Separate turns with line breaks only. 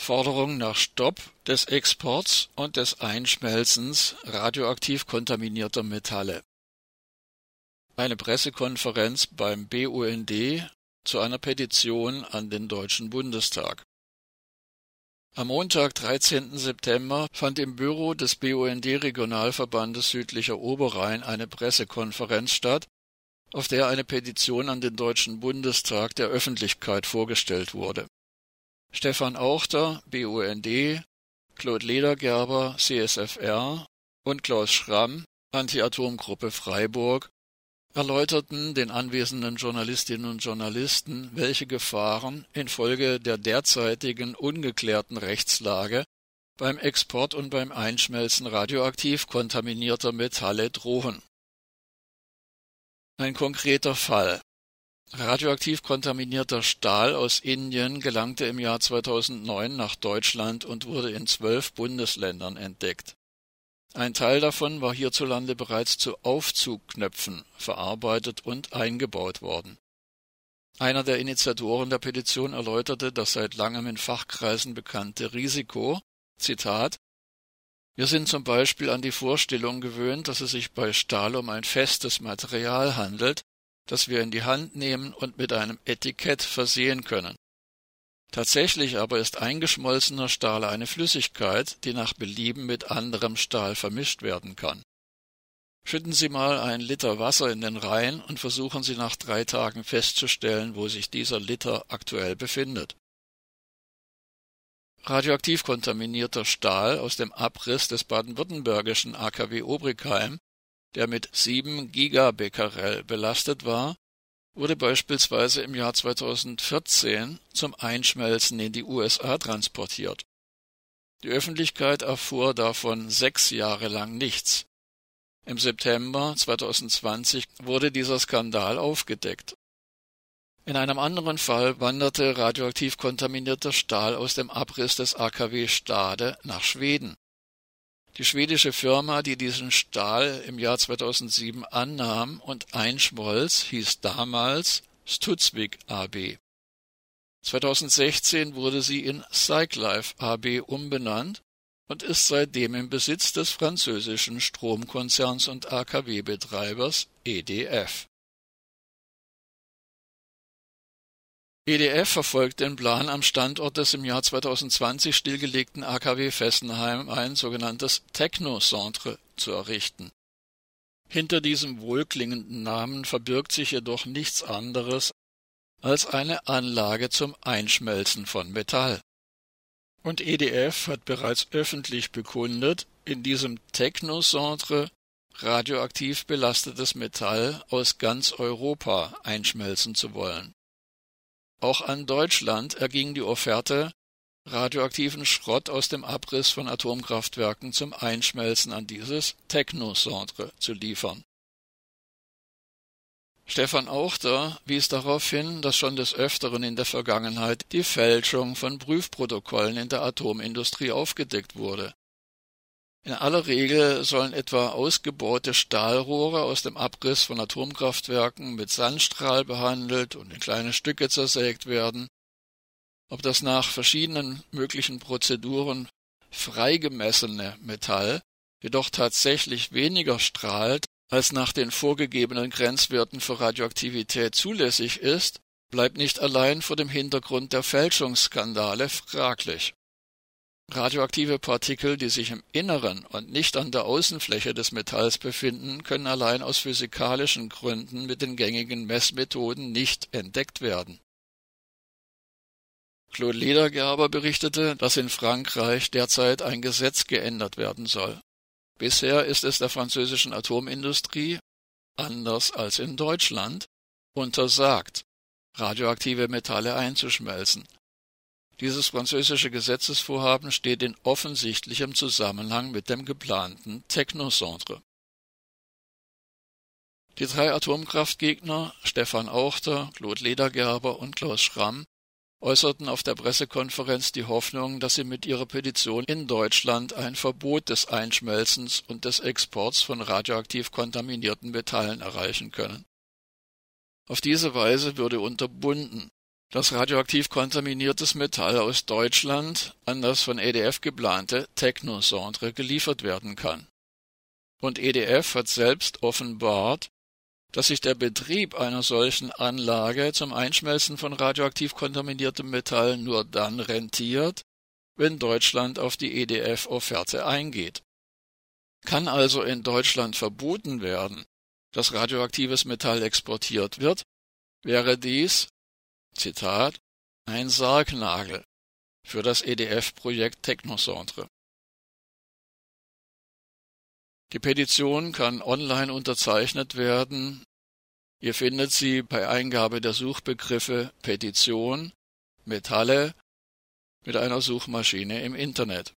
Forderung nach Stopp des Exports und des Einschmelzens radioaktiv kontaminierter Metalle. Eine Pressekonferenz beim BUND zu einer Petition an den Deutschen Bundestag. Am Montag, 13. September, fand im Büro des BUND Regionalverbandes Südlicher Oberrhein eine Pressekonferenz statt, auf der eine Petition an den Deutschen Bundestag der Öffentlichkeit vorgestellt wurde Stefan Auchter (BUND), Claude Ledergerber (CSFR) und Klaus Schramm (Anti-Atom-Gruppe Freiburg) erläuterten den anwesenden Journalistinnen und Journalisten, welche Gefahren infolge der derzeitigen ungeklärten Rechtslage beim Export und beim Einschmelzen radioaktiv kontaminierter Metalle drohen. Ein konkreter Fall Radioaktiv kontaminierter Stahl aus Indien gelangte im Jahr 2009 nach Deutschland und wurde in zwölf Bundesländern entdeckt. Ein Teil davon war hierzulande bereits zu Aufzugknöpfen verarbeitet und eingebaut worden. Einer der Initiatoren der Petition erläuterte das seit langem in Fachkreisen bekannte Risiko, Zitat, wir sind zum Beispiel an die Vorstellung gewöhnt, dass es sich bei Stahl um ein festes Material handelt, das wir in die Hand nehmen und mit einem Etikett versehen können. Tatsächlich aber ist eingeschmolzener Stahl eine Flüssigkeit, die nach Belieben mit anderem Stahl vermischt werden kann. Schütten Sie mal einen Liter Wasser in den Rhein und versuchen Sie nach drei Tagen festzustellen, wo sich dieser Liter aktuell befindet. Radioaktiv kontaminierter Stahl aus dem Abriss des baden-württembergischen AKW Obrigheim der mit sieben Gigabecquerel belastet war, wurde beispielsweise im Jahr 2014 zum Einschmelzen in die USA transportiert. Die Öffentlichkeit erfuhr davon sechs Jahre lang nichts. Im September 2020 wurde dieser Skandal aufgedeckt. In einem anderen Fall wanderte radioaktiv kontaminierter Stahl aus dem Abriss des AKW Stade nach Schweden. Die schwedische Firma, die diesen Stahl im Jahr 2007 annahm und einschmolz, hieß damals Studsvik AB. 2016 wurde sie in Cyclife AB umbenannt und ist seitdem im Besitz des französischen Stromkonzerns und AKW-Betreibers EDF EDF verfolgt den Plan, am Standort des im Jahr 2020 stillgelegten AKW Fessenheim ein sogenanntes Technocentre zu errichten. Hinter diesem wohlklingenden Namen verbirgt sich jedoch nichts anderes als eine Anlage zum Einschmelzen von Metall. Und EDF hat bereits öffentlich bekundet, in diesem Technocentre radioaktiv belastetes Metall aus ganz Europa einschmelzen zu wollen auch an Deutschland erging die Offerte, radioaktiven Schrott aus dem Abriss von Atomkraftwerken zum Einschmelzen an dieses Technocentre zu liefern. Stefan Auchter wies darauf hin, dass schon des Öfteren in der Vergangenheit die Fälschung von Prüfprotokollen in der Atomindustrie aufgedeckt wurde in aller Regel sollen etwa ausgebaute Stahlrohre aus dem Abriss von Atomkraftwerken mit Sandstrahl behandelt und in kleine Stücke zersägt werden. Ob das nach verschiedenen möglichen Prozeduren freigemessene Metall jedoch tatsächlich weniger strahlt, als nach den vorgegebenen Grenzwerten für Radioaktivität zulässig ist, bleibt nicht allein vor dem Hintergrund der Fälschungsskandale fraglich Radioaktive Partikel, die sich im Inneren und nicht an der Außenfläche des Metalls befinden, können allein aus physikalischen Gründen mit den gängigen Messmethoden nicht entdeckt werden. Claude Ledergerber berichtete, dass in Frankreich derzeit ein Gesetz geändert werden soll. Bisher ist es der französischen Atomindustrie, anders als in Deutschland, untersagt, radioaktive Metalle einzuschmelzen dieses französische Gesetzesvorhaben steht in offensichtlichem Zusammenhang mit dem geplanten Technocentre. Die drei Atomkraftgegner Stefan Auchter, Claude Ledergerber und Klaus Schramm äußerten auf der Pressekonferenz die Hoffnung, dass sie mit ihrer Petition in Deutschland ein Verbot des Einschmelzens und des Exports von radioaktiv kontaminierten Metallen erreichen können. Auf diese Weise würde unterbunden, dass radioaktiv kontaminiertes Metall aus Deutschland an das von EDF geplante Technocentre geliefert werden kann. Und EDF hat selbst offenbart, dass sich der Betrieb einer solchen Anlage zum Einschmelzen von radioaktiv kontaminiertem Metall nur dann rentiert, wenn Deutschland auf die EDF-Offerte eingeht. Kann also in Deutschland verboten werden, dass radioaktives Metall exportiert wird, wäre dies, Zitat, ein Sargnagel für das EDF-Projekt Technocentre. Die Petition kann online unterzeichnet werden. Ihr findet sie bei Eingabe der Suchbegriffe Petition Metalle mit einer Suchmaschine im Internet.